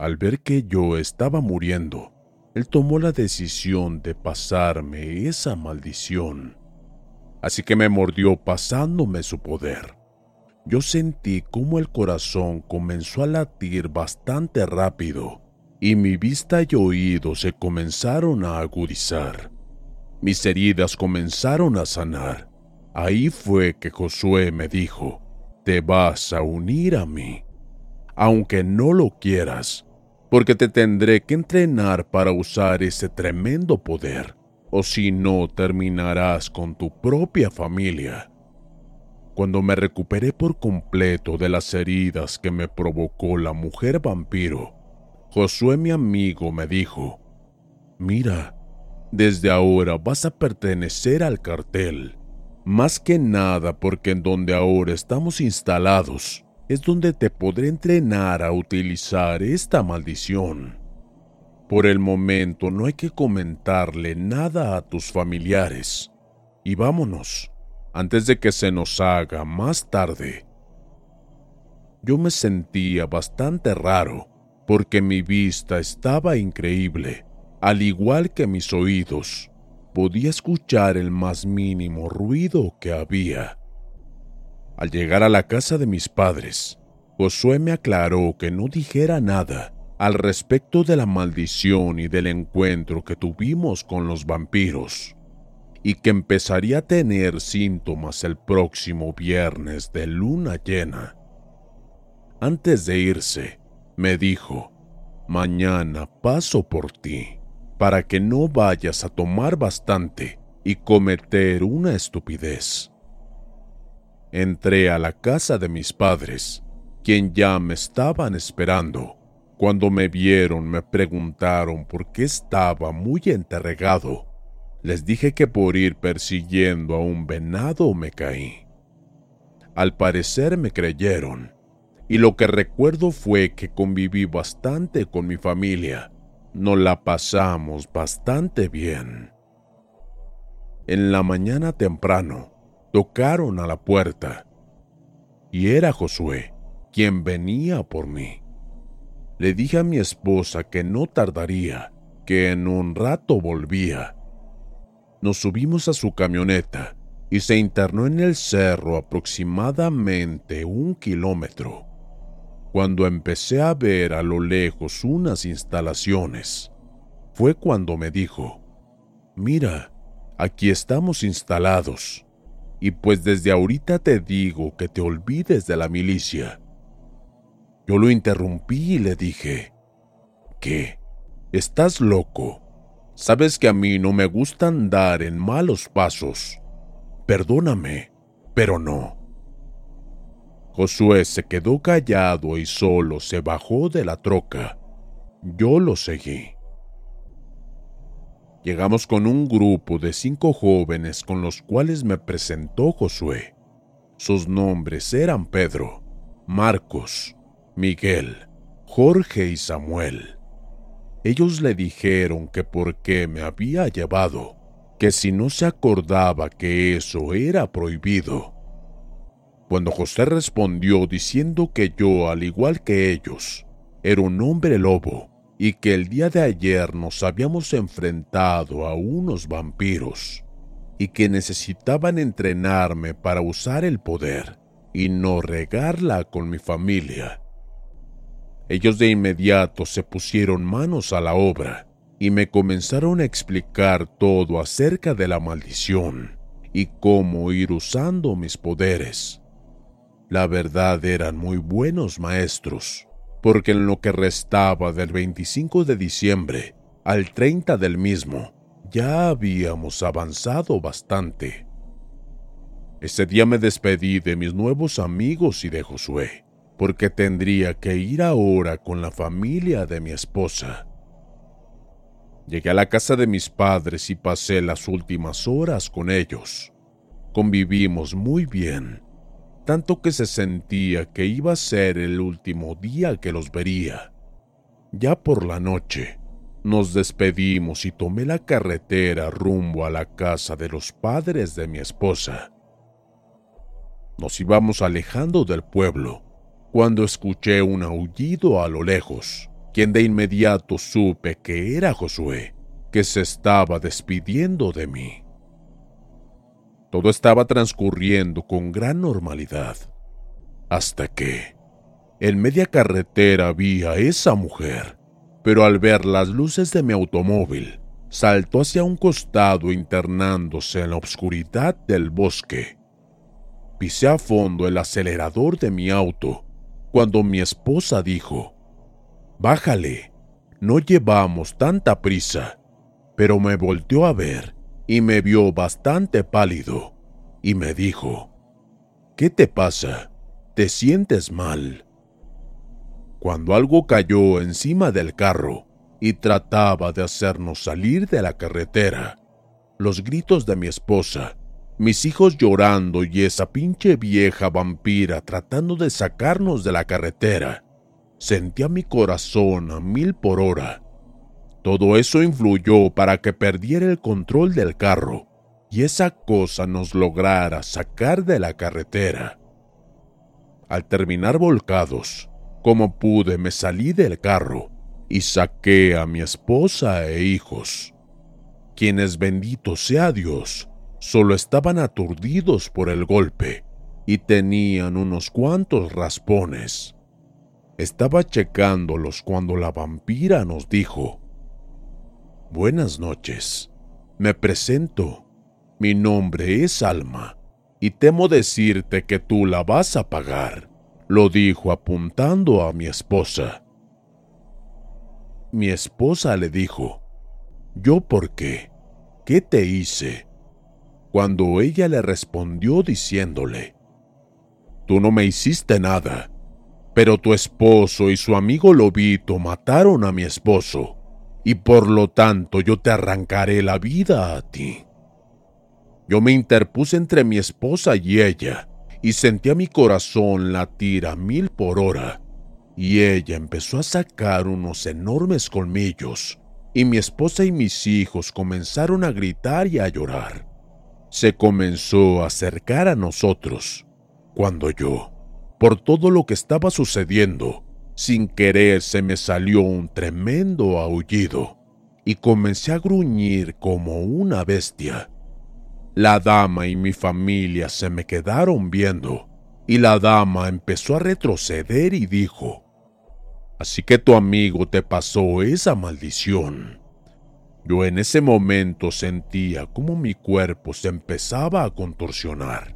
Al ver que yo estaba muriendo, él tomó la decisión de pasarme esa maldición. Así que me mordió pasándome su poder. Yo sentí como el corazón comenzó a latir bastante rápido y mi vista y oído se comenzaron a agudizar. Mis heridas comenzaron a sanar. Ahí fue que Josué me dijo, te vas a unir a mí, aunque no lo quieras, porque te tendré que entrenar para usar ese tremendo poder, o si no terminarás con tu propia familia. Cuando me recuperé por completo de las heridas que me provocó la mujer vampiro, Josué mi amigo me dijo, mira, desde ahora vas a pertenecer al cartel, más que nada porque en donde ahora estamos instalados es donde te podré entrenar a utilizar esta maldición. Por el momento no hay que comentarle nada a tus familiares. Y vámonos, antes de que se nos haga más tarde. Yo me sentía bastante raro, porque mi vista estaba increíble, al igual que mis oídos. Podía escuchar el más mínimo ruido que había. Al llegar a la casa de mis padres, Josué me aclaró que no dijera nada al respecto de la maldición y del encuentro que tuvimos con los vampiros, y que empezaría a tener síntomas el próximo viernes de luna llena. Antes de irse, me dijo, mañana paso por ti, para que no vayas a tomar bastante y cometer una estupidez. Entré a la casa de mis padres, quien ya me estaban esperando. Cuando me vieron me preguntaron por qué estaba muy enterregado. Les dije que por ir persiguiendo a un venado me caí. Al parecer me creyeron, y lo que recuerdo fue que conviví bastante con mi familia. Nos la pasamos bastante bien. En la mañana temprano, tocaron a la puerta, y era Josué quien venía por mí. Le dije a mi esposa que no tardaría, que en un rato volvía. Nos subimos a su camioneta y se internó en el cerro aproximadamente un kilómetro. Cuando empecé a ver a lo lejos unas instalaciones, fue cuando me dijo, mira, aquí estamos instalados, y pues desde ahorita te digo que te olvides de la milicia yo lo interrumpí y le dije, ¿qué? ¿Estás loco? Sabes que a mí no me gusta andar en malos pasos. Perdóname, pero no. Josué se quedó callado y solo se bajó de la troca. Yo lo seguí. Llegamos con un grupo de cinco jóvenes con los cuales me presentó Josué. Sus nombres eran Pedro, Marcos, Miguel, Jorge y Samuel. Ellos le dijeron que por qué me había llevado, que si no se acordaba que eso era prohibido. Cuando José respondió diciendo que yo, al igual que ellos, era un hombre lobo y que el día de ayer nos habíamos enfrentado a unos vampiros y que necesitaban entrenarme para usar el poder y no regarla con mi familia, ellos de inmediato se pusieron manos a la obra y me comenzaron a explicar todo acerca de la maldición y cómo ir usando mis poderes. La verdad eran muy buenos maestros, porque en lo que restaba del 25 de diciembre al 30 del mismo, ya habíamos avanzado bastante. Ese día me despedí de mis nuevos amigos y de Josué porque tendría que ir ahora con la familia de mi esposa. Llegué a la casa de mis padres y pasé las últimas horas con ellos. Convivimos muy bien, tanto que se sentía que iba a ser el último día que los vería. Ya por la noche, nos despedimos y tomé la carretera rumbo a la casa de los padres de mi esposa. Nos íbamos alejando del pueblo cuando escuché un aullido a lo lejos, quien de inmediato supe que era Josué, que se estaba despidiendo de mí. Todo estaba transcurriendo con gran normalidad, hasta que, en media carretera vi a esa mujer, pero al ver las luces de mi automóvil, saltó hacia un costado internándose en la oscuridad del bosque. Pisé a fondo el acelerador de mi auto cuando mi esposa dijo, Bájale, no llevamos tanta prisa, pero me volteó a ver y me vio bastante pálido y me dijo, ¿qué te pasa? ¿Te sientes mal? Cuando algo cayó encima del carro y trataba de hacernos salir de la carretera, los gritos de mi esposa mis hijos llorando y esa pinche vieja vampira tratando de sacarnos de la carretera. Sentía mi corazón a mil por hora. Todo eso influyó para que perdiera el control del carro y esa cosa nos lograra sacar de la carretera. Al terminar volcados, como pude me salí del carro y saqué a mi esposa e hijos, quienes bendito sea Dios, solo estaban aturdidos por el golpe y tenían unos cuantos raspones. Estaba checándolos cuando la vampira nos dijo, Buenas noches, me presento, mi nombre es Alma y temo decirte que tú la vas a pagar, lo dijo apuntando a mi esposa. Mi esposa le dijo, ¿yo por qué? ¿Qué te hice? cuando ella le respondió diciéndole, Tú no me hiciste nada, pero tu esposo y su amigo Lobito mataron a mi esposo, y por lo tanto yo te arrancaré la vida a ti. Yo me interpuse entre mi esposa y ella, y sentí a mi corazón latir a mil por hora, y ella empezó a sacar unos enormes colmillos, y mi esposa y mis hijos comenzaron a gritar y a llorar se comenzó a acercar a nosotros, cuando yo, por todo lo que estaba sucediendo, sin querer se me salió un tremendo aullido y comencé a gruñir como una bestia. La dama y mi familia se me quedaron viendo y la dama empezó a retroceder y dijo, Así que tu amigo te pasó esa maldición. Yo en ese momento sentía como mi cuerpo se empezaba a contorsionar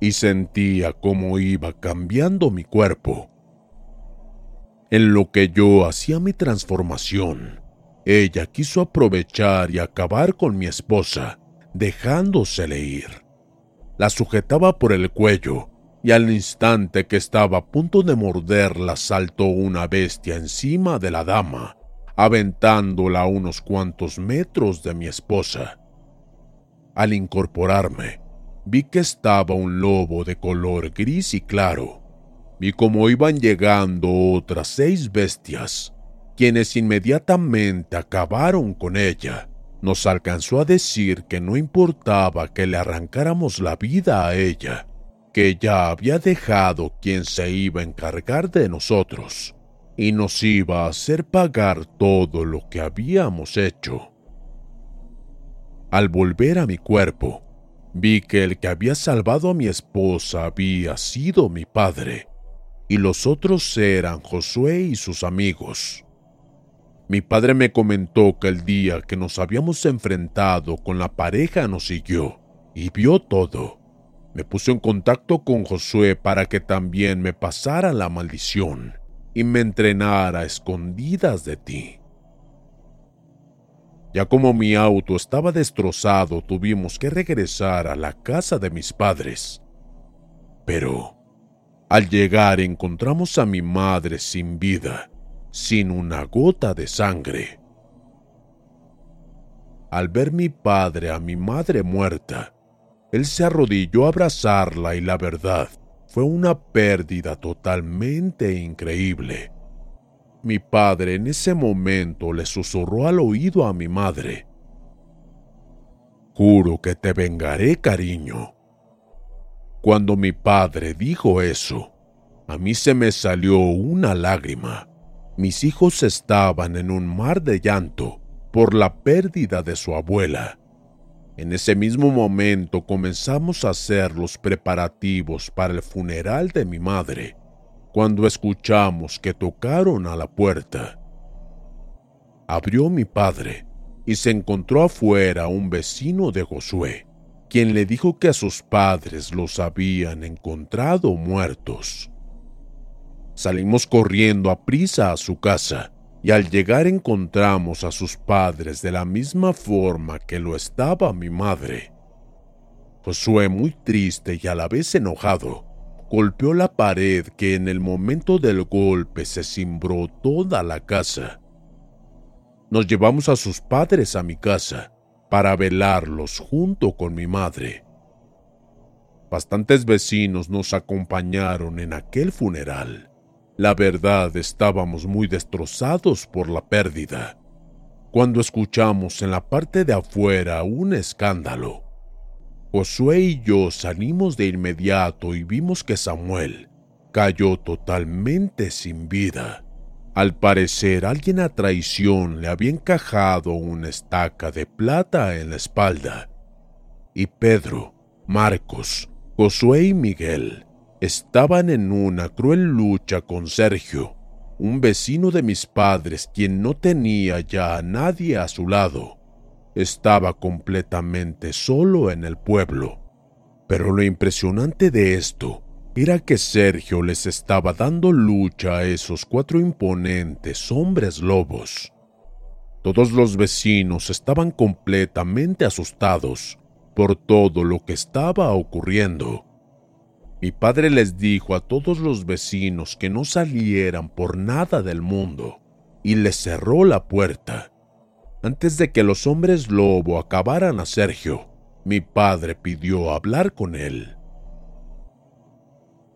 y sentía cómo iba cambiando mi cuerpo. En lo que yo hacía mi transformación, ella quiso aprovechar y acabar con mi esposa, dejándosele ir. La sujetaba por el cuello y al instante que estaba a punto de morderla saltó una bestia encima de la dama aventándola a unos cuantos metros de mi esposa. Al incorporarme, vi que estaba un lobo de color gris y claro, y como iban llegando otras seis bestias, quienes inmediatamente acabaron con ella. Nos alcanzó a decir que no importaba que le arrancáramos la vida a ella, que ya había dejado quien se iba a encargar de nosotros y nos iba a hacer pagar todo lo que habíamos hecho. Al volver a mi cuerpo, vi que el que había salvado a mi esposa había sido mi padre, y los otros eran Josué y sus amigos. Mi padre me comentó que el día que nos habíamos enfrentado con la pareja nos siguió y vio todo. Me puso en contacto con Josué para que también me pasara la maldición y me entrenara a escondidas de ti. Ya como mi auto estaba destrozado, tuvimos que regresar a la casa de mis padres. Pero Al llegar encontramos a mi madre sin vida, sin una gota de sangre. Al ver mi padre a mi madre muerta, él se arrodilló a abrazarla y la verdad fue una pérdida totalmente increíble. Mi padre en ese momento le susurró al oído a mi madre. Juro que te vengaré, cariño. Cuando mi padre dijo eso, a mí se me salió una lágrima. Mis hijos estaban en un mar de llanto por la pérdida de su abuela. En ese mismo momento comenzamos a hacer los preparativos para el funeral de mi madre, cuando escuchamos que tocaron a la puerta. Abrió mi padre y se encontró afuera un vecino de Josué quien le dijo que a sus padres los habían encontrado muertos. Salimos corriendo a prisa a su casa y al llegar encontramos a sus padres de la misma forma que lo estaba mi madre. Josué, muy triste y a la vez enojado, golpeó la pared que en el momento del golpe se cimbró toda la casa. Nos llevamos a sus padres a mi casa para velarlos junto con mi madre. Bastantes vecinos nos acompañaron en aquel funeral. La verdad estábamos muy destrozados por la pérdida. Cuando escuchamos en la parte de afuera un escándalo, Josué y yo salimos de inmediato y vimos que Samuel cayó totalmente sin vida. Al parecer alguien a traición le había encajado una estaca de plata en la espalda. Y Pedro, Marcos, Josué y Miguel estaban en una cruel lucha con Sergio, un vecino de mis padres quien no tenía ya a nadie a su lado. Estaba completamente solo en el pueblo. Pero lo impresionante de esto era que Sergio les estaba dando lucha a esos cuatro imponentes hombres lobos. Todos los vecinos estaban completamente asustados por todo lo que estaba ocurriendo. Mi padre les dijo a todos los vecinos que no salieran por nada del mundo y les cerró la puerta. Antes de que los hombres lobo acabaran a Sergio, mi padre pidió hablar con él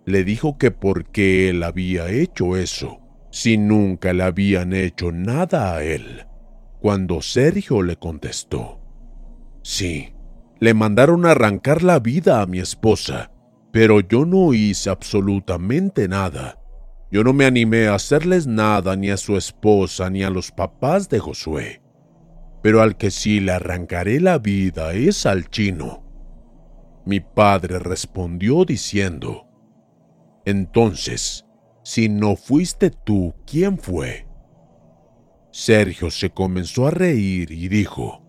le dijo que por qué él había hecho eso, si nunca le habían hecho nada a él. Cuando Sergio le contestó, sí, le mandaron arrancar la vida a mi esposa, pero yo no hice absolutamente nada. Yo no me animé a hacerles nada ni a su esposa ni a los papás de Josué. Pero al que sí le arrancaré la vida es al chino. Mi padre respondió diciendo, entonces, si no fuiste tú, ¿quién fue? Sergio se comenzó a reír y dijo,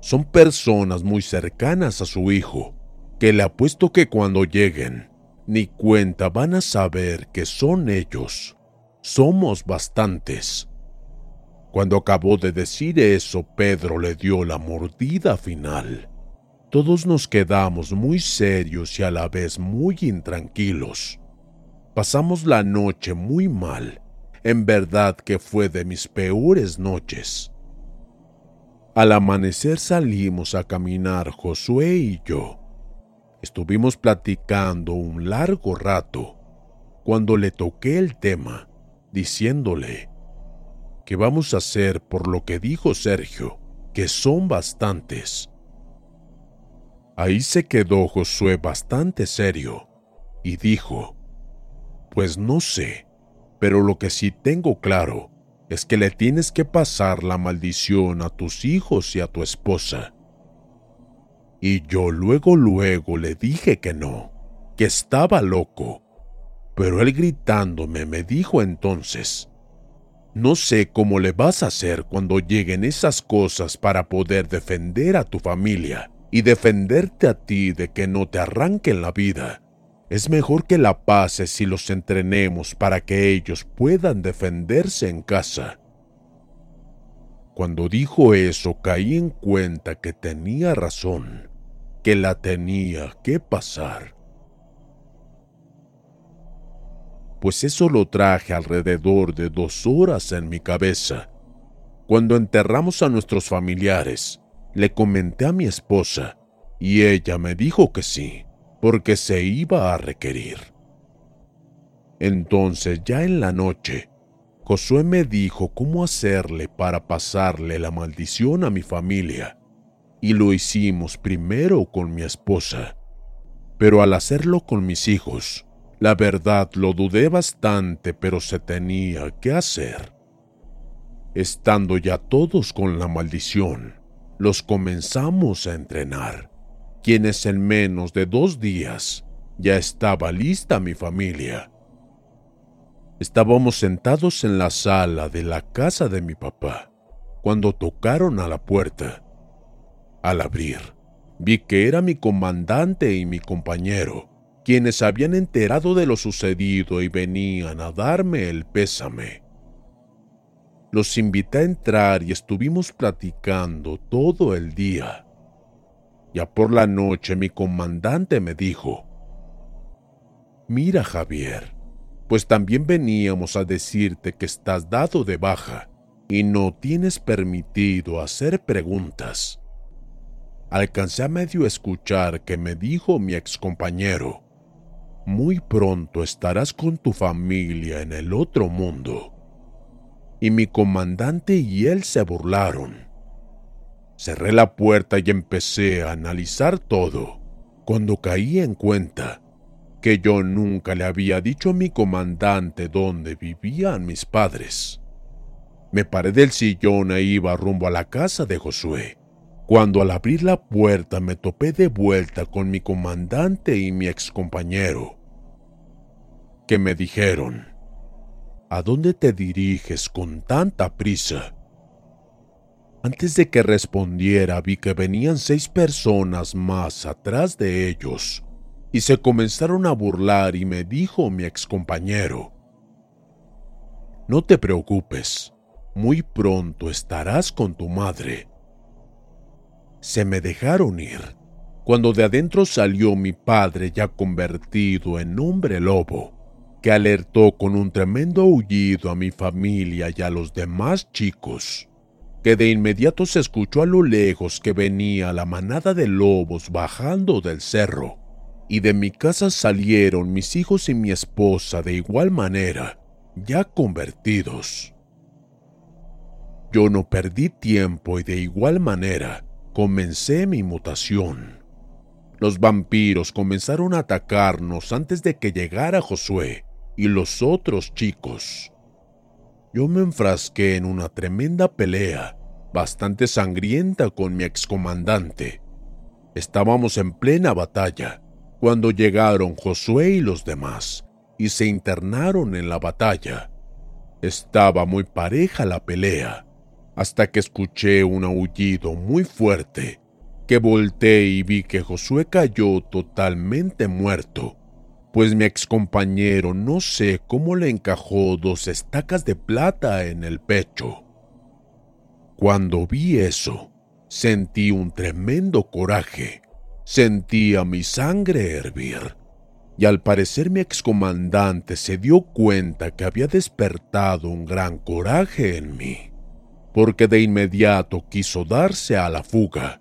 son personas muy cercanas a su hijo, que le apuesto que cuando lleguen, ni cuenta van a saber que son ellos. Somos bastantes. Cuando acabó de decir eso, Pedro le dio la mordida final. Todos nos quedamos muy serios y a la vez muy intranquilos. Pasamos la noche muy mal. En verdad que fue de mis peores noches. Al amanecer salimos a caminar Josué y yo. Estuvimos platicando un largo rato cuando le toqué el tema, diciéndole, ¿qué vamos a hacer por lo que dijo Sergio, que son bastantes? Ahí se quedó Josué bastante serio y dijo, pues no sé, pero lo que sí tengo claro es que le tienes que pasar la maldición a tus hijos y a tu esposa. Y yo luego luego le dije que no, que estaba loco, pero él gritándome me dijo entonces, no sé cómo le vas a hacer cuando lleguen esas cosas para poder defender a tu familia y defenderte a ti de que no te arranquen la vida. Es mejor que la pases si los entrenemos para que ellos puedan defenderse en casa. Cuando dijo eso caí en cuenta que tenía razón, que la tenía que pasar. pues eso lo traje alrededor de dos horas en mi cabeza. Cuando enterramos a nuestros familiares, le comenté a mi esposa y ella me dijo que sí, porque se iba a requerir. Entonces, ya en la noche, Josué me dijo cómo hacerle para pasarle la maldición a mi familia, y lo hicimos primero con mi esposa. Pero al hacerlo con mis hijos, la verdad lo dudé bastante, pero se tenía que hacer. Estando ya todos con la maldición, los comenzamos a entrenar, quienes en menos de dos días ya estaba lista mi familia. Estábamos sentados en la sala de la casa de mi papá cuando tocaron a la puerta. Al abrir, vi que era mi comandante y mi compañero, quienes habían enterado de lo sucedido y venían a darme el pésame. Los invité a entrar y estuvimos platicando todo el día. Ya por la noche mi comandante me dijo, Mira Javier, pues también veníamos a decirte que estás dado de baja y no tienes permitido hacer preguntas. Alcancé a medio escuchar que me dijo mi excompañero, muy pronto estarás con tu familia en el otro mundo y mi comandante y él se burlaron. Cerré la puerta y empecé a analizar todo, cuando caí en cuenta que yo nunca le había dicho a mi comandante dónde vivían mis padres. Me paré del sillón e iba rumbo a la casa de Josué, cuando al abrir la puerta me topé de vuelta con mi comandante y mi excompañero, que me dijeron, ¿A dónde te diriges con tanta prisa? Antes de que respondiera vi que venían seis personas más atrás de ellos y se comenzaron a burlar y me dijo mi excompañero, No te preocupes, muy pronto estarás con tu madre. Se me dejaron ir cuando de adentro salió mi padre ya convertido en hombre lobo que alertó con un tremendo aullido a mi familia y a los demás chicos, que de inmediato se escuchó a lo lejos que venía la manada de lobos bajando del cerro, y de mi casa salieron mis hijos y mi esposa de igual manera, ya convertidos. Yo no perdí tiempo y de igual manera comencé mi mutación. Los vampiros comenzaron a atacarnos antes de que llegara Josué, y los otros chicos. Yo me enfrasqué en una tremenda pelea, bastante sangrienta con mi excomandante. Estábamos en plena batalla cuando llegaron Josué y los demás y se internaron en la batalla. Estaba muy pareja la pelea, hasta que escuché un aullido muy fuerte, que volteé y vi que Josué cayó totalmente muerto pues mi excompañero no sé cómo le encajó dos estacas de plata en el pecho. Cuando vi eso, sentí un tremendo coraje, sentía mi sangre hervir, y al parecer mi excomandante se dio cuenta que había despertado un gran coraje en mí, porque de inmediato quiso darse a la fuga.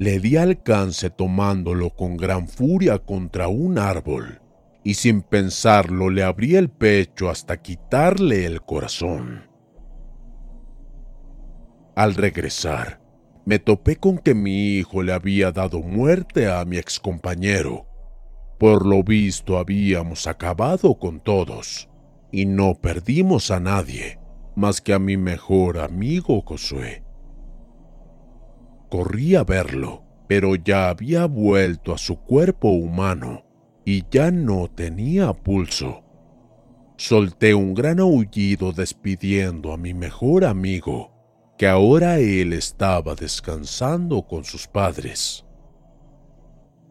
Le di alcance tomándolo con gran furia contra un árbol, y sin pensarlo le abrí el pecho hasta quitarle el corazón. Al regresar, me topé con que mi hijo le había dado muerte a mi excompañero. Por lo visto habíamos acabado con todos, y no perdimos a nadie, más que a mi mejor amigo Josué. Corrí a verlo, pero ya había vuelto a su cuerpo humano y ya no tenía pulso. Solté un gran aullido despidiendo a mi mejor amigo, que ahora él estaba descansando con sus padres.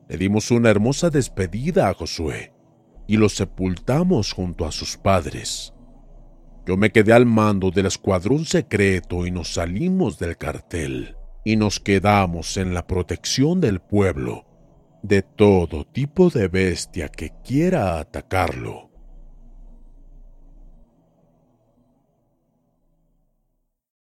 Le dimos una hermosa despedida a Josué y lo sepultamos junto a sus padres. Yo me quedé al mando del escuadrón secreto y nos salimos del cartel y nos quedamos en la protección del pueblo de todo tipo de bestia que quiera atacarlo.